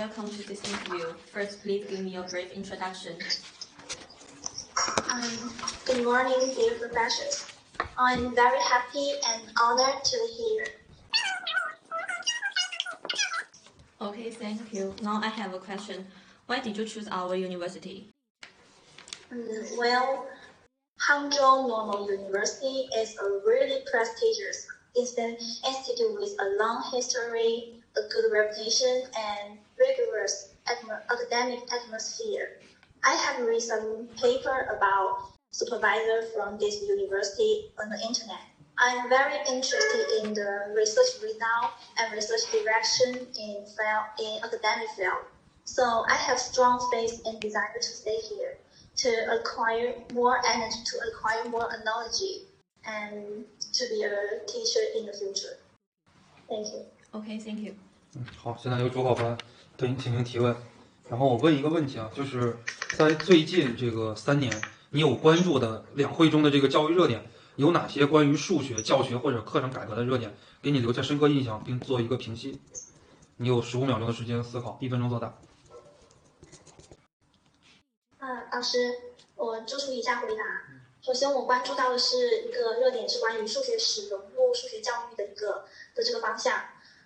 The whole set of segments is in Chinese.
welcome to this interview. First, please give me a brief introduction. Um, good morning, dear professors. I'm very happy and honored to be here. Okay, thank you. Now I have a question. Why did you choose our university? Mm, well, Hangzhou Normal University is a really prestigious institute with a long history, a good reputation, and rigorous academic atmosphere. I have read some paper about supervisor from this university on the internet. I'm very interested in the research result and research direction in field, in academic field. So I have strong faith and desire to stay here, to acquire more energy, to acquire more knowledge, and to be a teacher in the future. Thank you. Okay, thank you. 嗯，好，现在由主考官 对你进行提问。然后我问一个问题啊，就是在最近这个三年，你有关注的两会中的这个教育热点，有哪些关于数学教学或者课程改革的热点，给你留下深刻印象，并做一个评析？你有十五秒钟的时间思考，一分钟作答。嗯，老师，我做出以下回答。首先，我关注到的是一个热点，是关于数学史融入数学教育的一个的这个方向。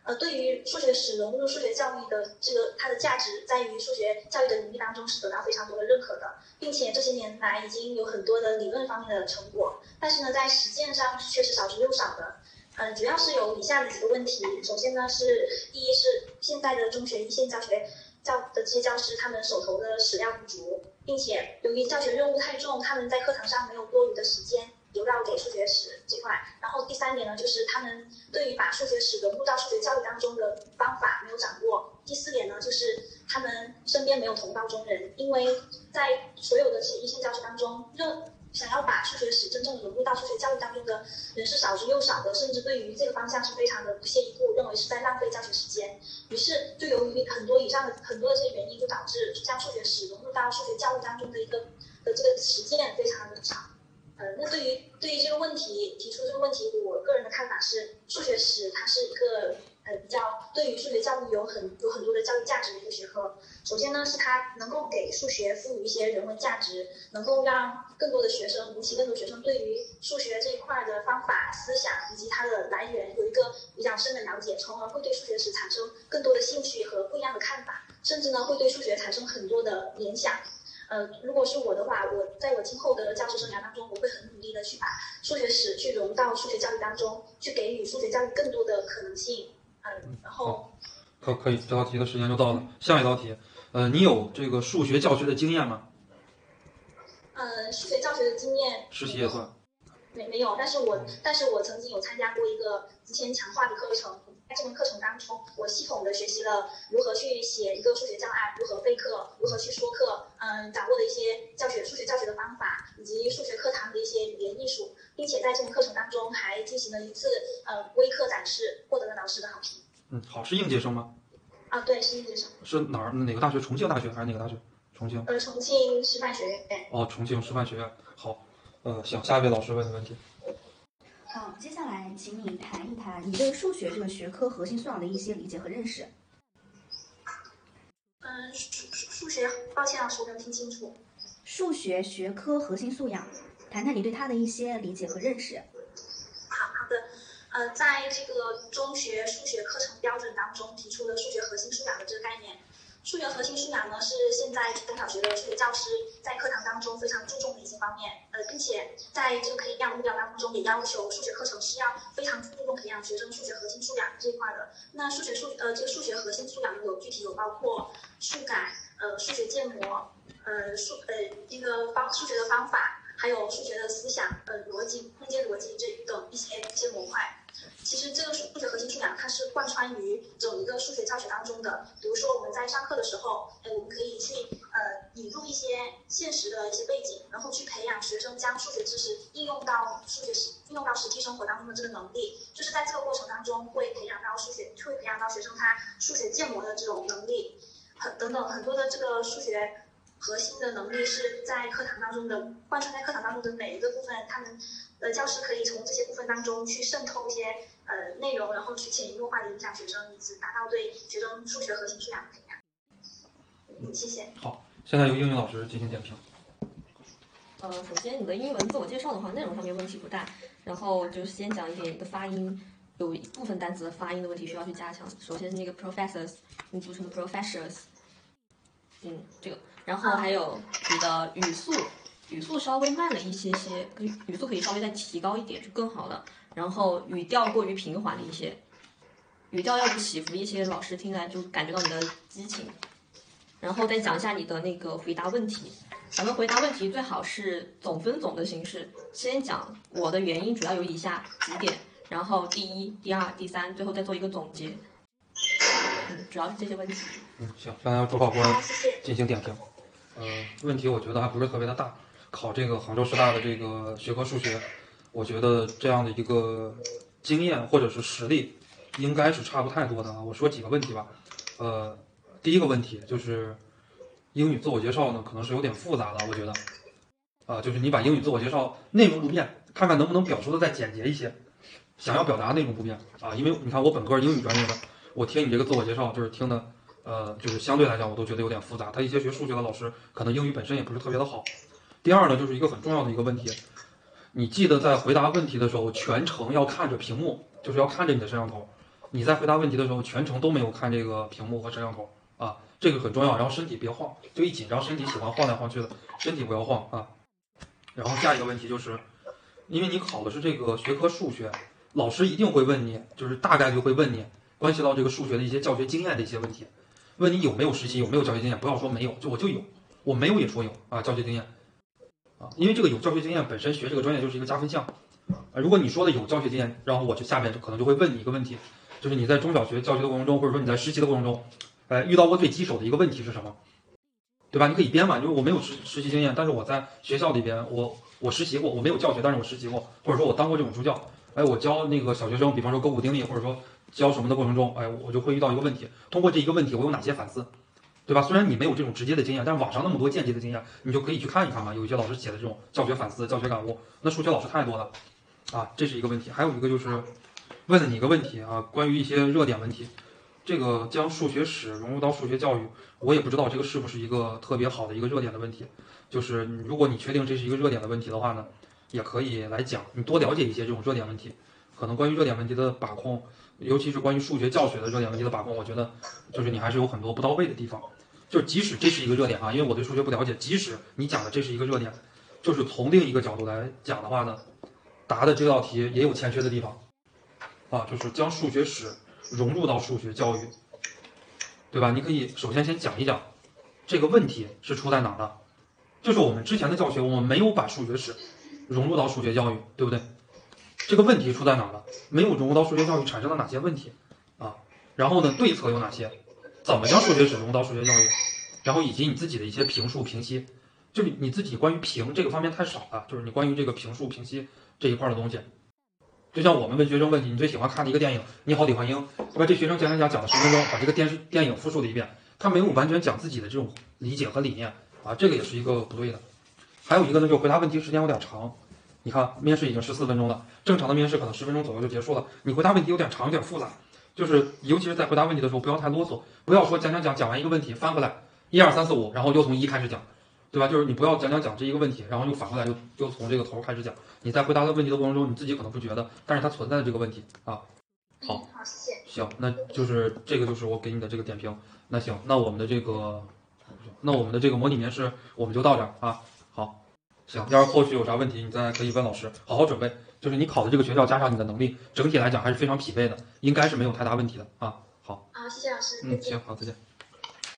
呃，对于数学史融入数学教育的这个它的价值，在于数学教育的领域当中是得到非常多的认可的，并且这些年来已经有很多的理论方面的成果。但是呢，在实践上却是少之又少的。嗯，主要是有以下的几个问题。首先呢，是第一是现在的中学一线教学教的这些教师，他们手头的史料不足，并且由于教学任务太重，他们在课堂上没有多余的时间。留到给数学史这块，然后第三点呢，就是他们对于把数学史融入到数学教育当中的方法没有掌握。第四点呢，就是他们身边没有同道中人，因为在所有的这些一线教学当中，任想要把数学史真正融入到数学教育当中的人是少之又少的，甚至对于这个方向是非常的不屑一顾，认为是在浪费教学时间。于是，就由于很多以上的很多的这些原因，就导致将数学史融入到数学教育当中的一个的这个实践非常的少。那对于对于这个问题提出这个问题，我个人的看法是，数学史它是一个呃比较对于数学教育有很有很多的教育价值的一个学科。首先呢，是它能够给数学赋予一些人文价值，能够让更多的学生引起更多学生对于数学这一块的方法、思想以及它的来源有一个比较深的了解，从而会对数学史产生更多的兴趣和不一样的看法，甚至呢会对数学产生很多的联想。呃，如果是我的话，我在我今后的教师生涯当中，我会很努力的去把数学史去融到数学教育当中，去给予数学教育更多的可能性。嗯，然后可可以，这道题的时间就到了。下一道题，呃，你有这个数学教学的经验吗？呃，数学教学的经验，实习也算。没没有，但是我但是我曾经有参加过一个之前强化的课程。在这门课程当中，我系统的学习了如何去写一个数学教案，如何备课，如何去说课，嗯，掌握了一些教学数学教学的方法，以及数学课堂的一些语言艺术，并且在这门课程当中还进行了一次呃微课展示，获得了老师的好评。嗯，好，是应届生吗？啊，对，是应届生。是哪儿？哪个大学？重庆大学还是哪个大学？重庆。呃，重庆师范学院。哦，重庆师范学院。好，呃，行，下一位老师问的问题。好，接下来请你谈一谈你对数学这个学科核心素养的一些理解和认识。嗯，数数学，抱歉老师，我没有听清楚。数学学科核心素养，谈谈你对它的一些理解和认识。好好的，呃，在这个中学数学课程标准当中提出了数学核心素养的这个概念。数学核心素养呢，是现在中小学的数学教师在课堂当中非常注重的一些方面，呃，并且在这个培养目标当中也要求数学课程是要非常注重培养学生数学核心素养这一块的。那数学数呃这个数学核心素养有具体有包括数感、呃数学建模、呃数呃一个方数学的方法，还有数学的思想、呃逻辑、空间逻辑这等一些一些模块。其实这个数学核心素养，它是贯穿于整一个数学教学当中的。比如说我们在上课的时候，哎，我们可以去呃引入一些现实的一些背景，然后去培养学生将数学知识应用到数学实应用到实际生活当中的这个能力。就是在这个过程当中，会培养到数学，会培养到学生他数学建模的这种能力，很等等很多的这个数学核心的能力是在课堂当中的贯穿在课堂当中的每一个部分，他们呃教师可以从这些部分当中去渗透一些。呃，内容，然后去潜移默化的影响学生，以及达到对学生数学核心素养的培养。嗯，谢谢。好，现在由英语老师进行点评。呃，首先你的英文自我介绍的话，内容上面问题不大。然后就是先讲一点你的发音，有一部分单词的发音的问题需要去加强。首先是那个 professors，你读成 professors，嗯，这个。然后还有你的语速，语速稍微慢了一些些，语语速可以稍微再提高一点就更好了。然后语调过于平缓了一些，语调要起伏一些，老师听来就感觉到你的激情。然后再讲一下你的那个回答问题。咱们回答问题最好是总分总的形式，先讲我的原因主要有以下几点，然后第一、第二、第三，最后再做一个总结。主要是这些问题。嗯，行，刚才主考官，进行点评。呃，问题我觉得还不是特别的大。考这个杭州师大的这个学科数学，我觉得这样的一个经验或者是实力，应该是差不太多的啊。我说几个问题吧。呃，第一个问题就是英语自我介绍呢，可能是有点复杂的，我觉得。啊、就是你把英语自我介绍内容不变，看看能不能表述的再简洁一些。想要表达内容不变啊，因为你看我本科英语专业的，我听你这个自我介绍就是听的，呃，就是相对来讲我都觉得有点复杂。他一些学数学的老师可能英语本身也不是特别的好。第二呢，就是一个很重要的一个问题，你记得在回答问题的时候，全程要看着屏幕，就是要看着你的摄像头。你在回答问题的时候，全程都没有看这个屏幕和摄像头啊，这个很重要。然后身体别晃，就一紧张，身体喜欢晃来晃去的，身体不要晃啊。然后下一个问题就是，因为你考的是这个学科数学，老师一定会问你，就是大概率会问你关系到这个数学的一些教学经验的一些问题，问你有没有实习，有没有教学经验，不要说没有，就我就有，我没有也说有啊，教学经验啊，因为这个有教学经验本身学这个专业就是一个加分项啊。如果你说的有教学经验，然后我就下面就可能就会问你一个问题，就是你在中小学教学的过程中，或者说你在实习的过程中，哎，遇到过最棘手的一个问题是什么？对吧？你可以编嘛，就是我没有实实习经验，但是我在学校里边，我我实习过，我没有教学，但是我实习过，或者说我当过这种助教，哎，我教那个小学生，比方说勾股定理，或者说教什么的过程中，哎，我就会遇到一个问题，通过这一个问题，我有哪些反思，对吧？虽然你没有这种直接的经验，但是网上那么多间接的经验，你就可以去看一看嘛。有一些老师写的这种教学反思、教学感悟，那数学老师太多了，啊，这是一个问题。还有一个就是问了你一个问题啊，关于一些热点问题，这个将数学史融入到数学教育，我也不知道这个是不是一个特别好的一个热点的问题。就是如果你确定这是一个热点的问题的话呢，也可以来讲，你多了解一些这种热点问题。可能关于热点问题的把控，尤其是关于数学教学的热点问题的把控，我觉得就是你还是有很多不到位的地方。就是即使这是一个热点啊，因为我对数学不了解，即使你讲的这是一个热点，就是从另一个角度来讲的话呢，答的这道题也有欠缺的地方啊，就是将数学史融入到数学教育，对吧？你可以首先先讲一讲这个问题是出在哪儿的，就是我们之前的教学，我们没有把数学史融入到数学教育，对不对？这个问题出在哪儿了？没有融入到数学教育，产生了哪些问题啊？然后呢，对策有哪些？怎么将数学史融入到数学教育？然后以及你自己的一些评述、评析，就是你自己关于评这个方面太少了，就是你关于这个评述、评析这一块的东西。就像我们问学生问题，你最喜欢看的一个电影《你好，李焕英》，对吧？这学生讲讲讲讲了十分钟，把这个电视电影复述了一遍，他没有完全讲自己的这种理解和理念啊，这个也是一个不对的。还有一个呢，就回答问题时间有点长。你看，面试已经十四分钟了，正常的面试可能十分钟左右就结束了。你回答问题有点长，有点复杂，就是尤其是在回答问题的时候，不要太啰嗦，不要说讲讲讲讲完一个问题翻回来一二三四五，然后又从一开始讲，对吧？就是你不要讲讲讲这一个问题，然后又反过来又又从这个头开始讲。你在回答的问题的过程中，你自己可能不觉得，但是它存在的这个问题啊。好，好，谢谢。行，那就是这个就是我给你的这个点评。那行，那我们的这个，那我们的这个模拟面试我们就到这儿啊。好，行，要是后续有啥问题，你再可以问老师，好好准备。就是你考的这个学校加上你的能力，整体来讲还是非常匹配的，应该是没有太大问题的啊。好，好，谢谢老师，嗯，行，好，再见。